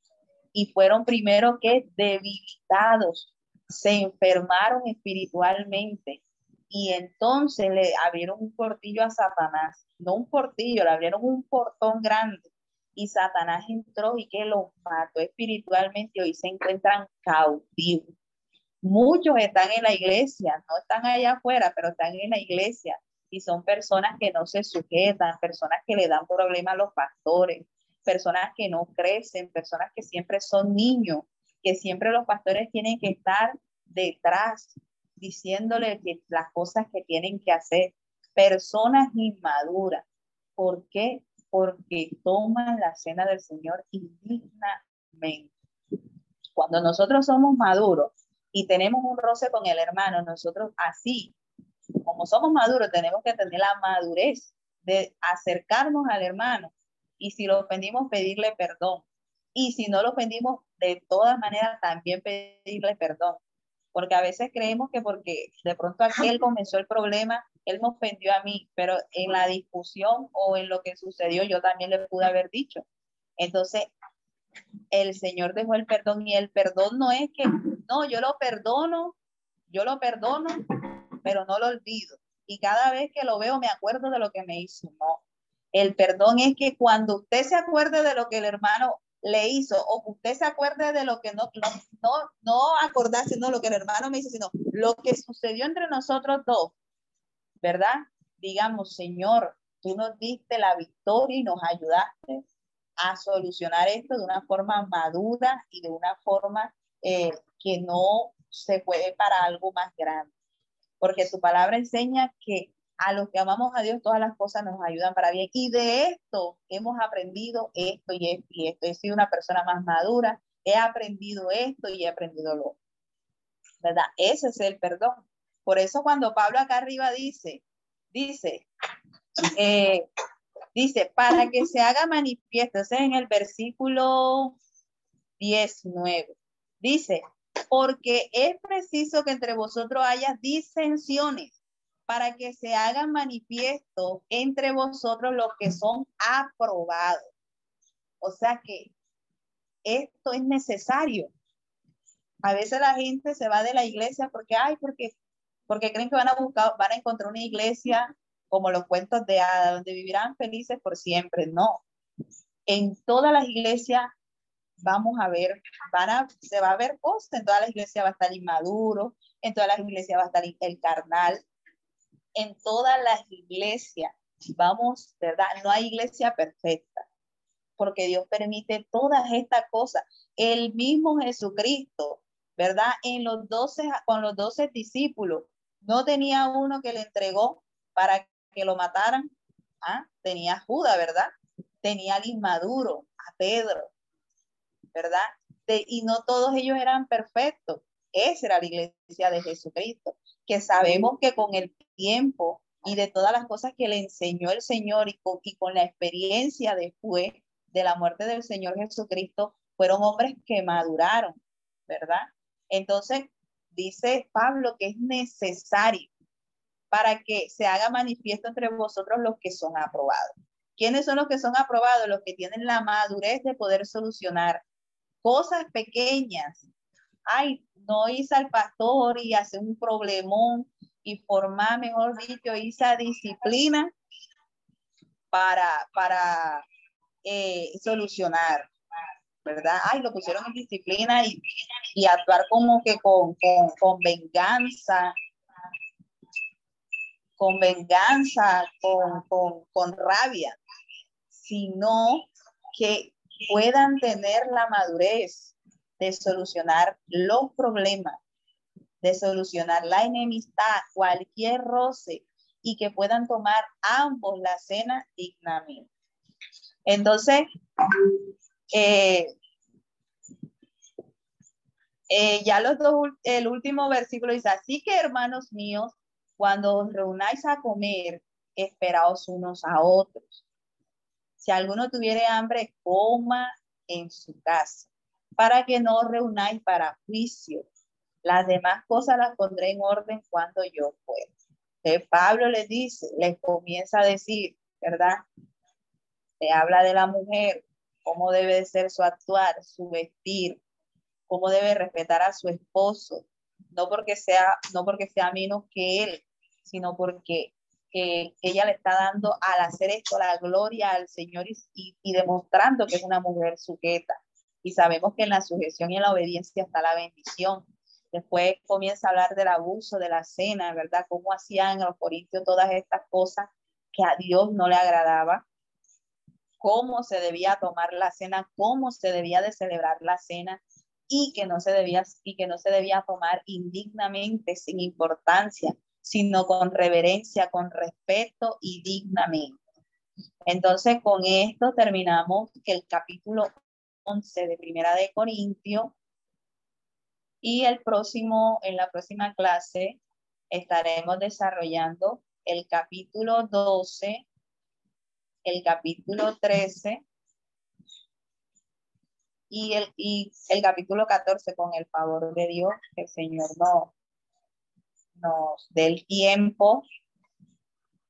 y fueron primero que debilitados, se enfermaron espiritualmente y entonces le abrieron un portillo a Satanás, no un portillo, le abrieron un portón grande y Satanás entró y que los mató espiritualmente y hoy se encuentran cautivos. Muchos están en la iglesia, no están allá afuera, pero están en la iglesia y son personas que no se sujetan, personas que le dan problemas a los pastores, personas que no crecen, personas que siempre son niños, que siempre los pastores tienen que estar detrás diciéndole que las cosas que tienen que hacer. Personas inmaduras. ¿Por qué? Porque toman la cena del Señor indignamente. Cuando nosotros somos maduros y tenemos un roce con el hermano, nosotros así como somos maduros, tenemos que tener la madurez de acercarnos al hermano y si lo ofendimos, pedirle perdón. Y si no lo ofendimos, de todas maneras, también pedirle perdón. Porque a veces creemos que porque de pronto aquel comenzó el problema, él me ofendió a mí, pero en la discusión o en lo que sucedió, yo también le pude haber dicho. Entonces, el Señor dejó el perdón y el perdón no es que, no, yo lo perdono, yo lo perdono, pero no lo olvido. Y cada vez que lo veo me acuerdo de lo que me hizo. No, el perdón es que cuando usted se acuerde de lo que el hermano le hizo o usted se acuerde de lo que no, no, no, acordarse, no lo que el hermano me hizo, sino lo que sucedió entre nosotros dos, ¿verdad? Digamos, Señor, tú nos diste la victoria y nos ayudaste a solucionar esto de una forma madura y de una forma eh, que no se puede para algo más grande. Porque tu palabra enseña que a los que amamos a Dios todas las cosas nos ayudan para bien. Y de esto hemos aprendido esto y esto y esto. He sido una persona más madura, he aprendido esto y he aprendido lo ¿Verdad? Ese es el perdón. Por eso cuando Pablo acá arriba dice, dice, eh, Dice, para que se haga manifiesto, ese es en el versículo 19. Dice, porque es preciso que entre vosotros haya disensiones para que se hagan manifiesto entre vosotros los que son aprobados. O sea que esto es necesario. A veces la gente se va de la iglesia porque, ay, porque, porque creen que van a buscar, van a encontrar una iglesia como los cuentos de hadas, donde vivirán felices por siempre. No. En todas las iglesias vamos a ver, van se va a ver cosas, en todas las iglesias va a estar inmaduro, en todas las iglesias va a estar el carnal, en todas las iglesias vamos, ¿verdad? No hay iglesia perfecta, porque Dios permite todas estas cosas. El mismo Jesucristo, ¿verdad? En los doce, con los doce discípulos, no tenía uno que le entregó para que lo mataran, ¿ah? tenía Judas, ¿verdad? Tenía al inmaduro, a Pedro, ¿verdad? y no todos ellos eran perfectos. Esa era la iglesia de Jesucristo, que sabemos que con el tiempo y de todas las cosas que le enseñó el Señor y con, la experiencia después de la muerte del Señor Jesucristo, fueron hombres que maduraron, ¿verdad? Entonces, dice Pablo que es necesario para que se haga manifiesto entre vosotros los que son aprobados. ¿Quiénes son los que son aprobados? Los que tienen la madurez de poder solucionar cosas pequeñas. Ay, no hice al pastor y hace un problemón y formar, mejor dicho, esa disciplina para, para eh, solucionar, ¿verdad? Ay, lo pusieron en disciplina y, y actuar como que con, con, con venganza con venganza, con, con, rabia, sino que puedan tener la madurez de solucionar los problemas, de solucionar la enemistad, cualquier roce, y que puedan tomar ambos la cena dignamente. Entonces, eh, eh, ya los dos, el último versículo dice, así que hermanos míos, cuando os reunáis a comer, esperaos unos a otros. Si alguno tuviere hambre, coma en su casa, para que no os reunáis para juicio. Las demás cosas las pondré en orden cuando yo pueda. Entonces, Pablo les dice, les comienza a decir, ¿verdad? Se habla de la mujer, cómo debe ser su actuar, su vestir, cómo debe respetar a su esposo, no porque sea, no porque sea menos que él, sino porque ella le está dando al hacer esto la gloria al Señor y, y, demostrando que es una mujer sujeta. Y sabemos que en la sujeción y en la obediencia está la bendición. Después comienza a hablar del abuso de la cena, ¿verdad? Cómo hacían los corintios todas estas cosas que a Dios no le agradaba. Cómo se debía tomar la cena, cómo se debía de celebrar la cena y que no se debía y que no se debía tomar indignamente sin importancia sino con reverencia, con respeto y dignamente. Entonces, con esto terminamos el capítulo 11 de Primera de Corintio y el próximo, en la próxima clase estaremos desarrollando el capítulo 12, el capítulo 13 y el, y el capítulo 14 con el favor de Dios, que el Señor no nos dé el tiempo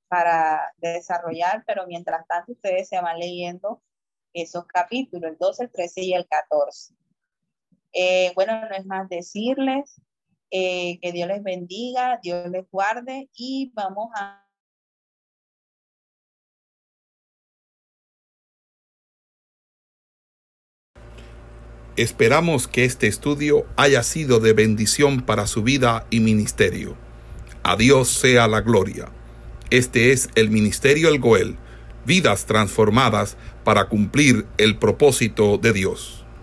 para desarrollar, pero mientras tanto ustedes se van leyendo esos capítulos, el 12, el 13 y el 14. Eh, bueno, no es más decirles eh, que Dios les bendiga, Dios les guarde y vamos a Esperamos que este estudio haya sido de bendición para su vida y ministerio. A Dios sea la gloria. Este es el Ministerio El Goel, vidas transformadas para cumplir el propósito de Dios.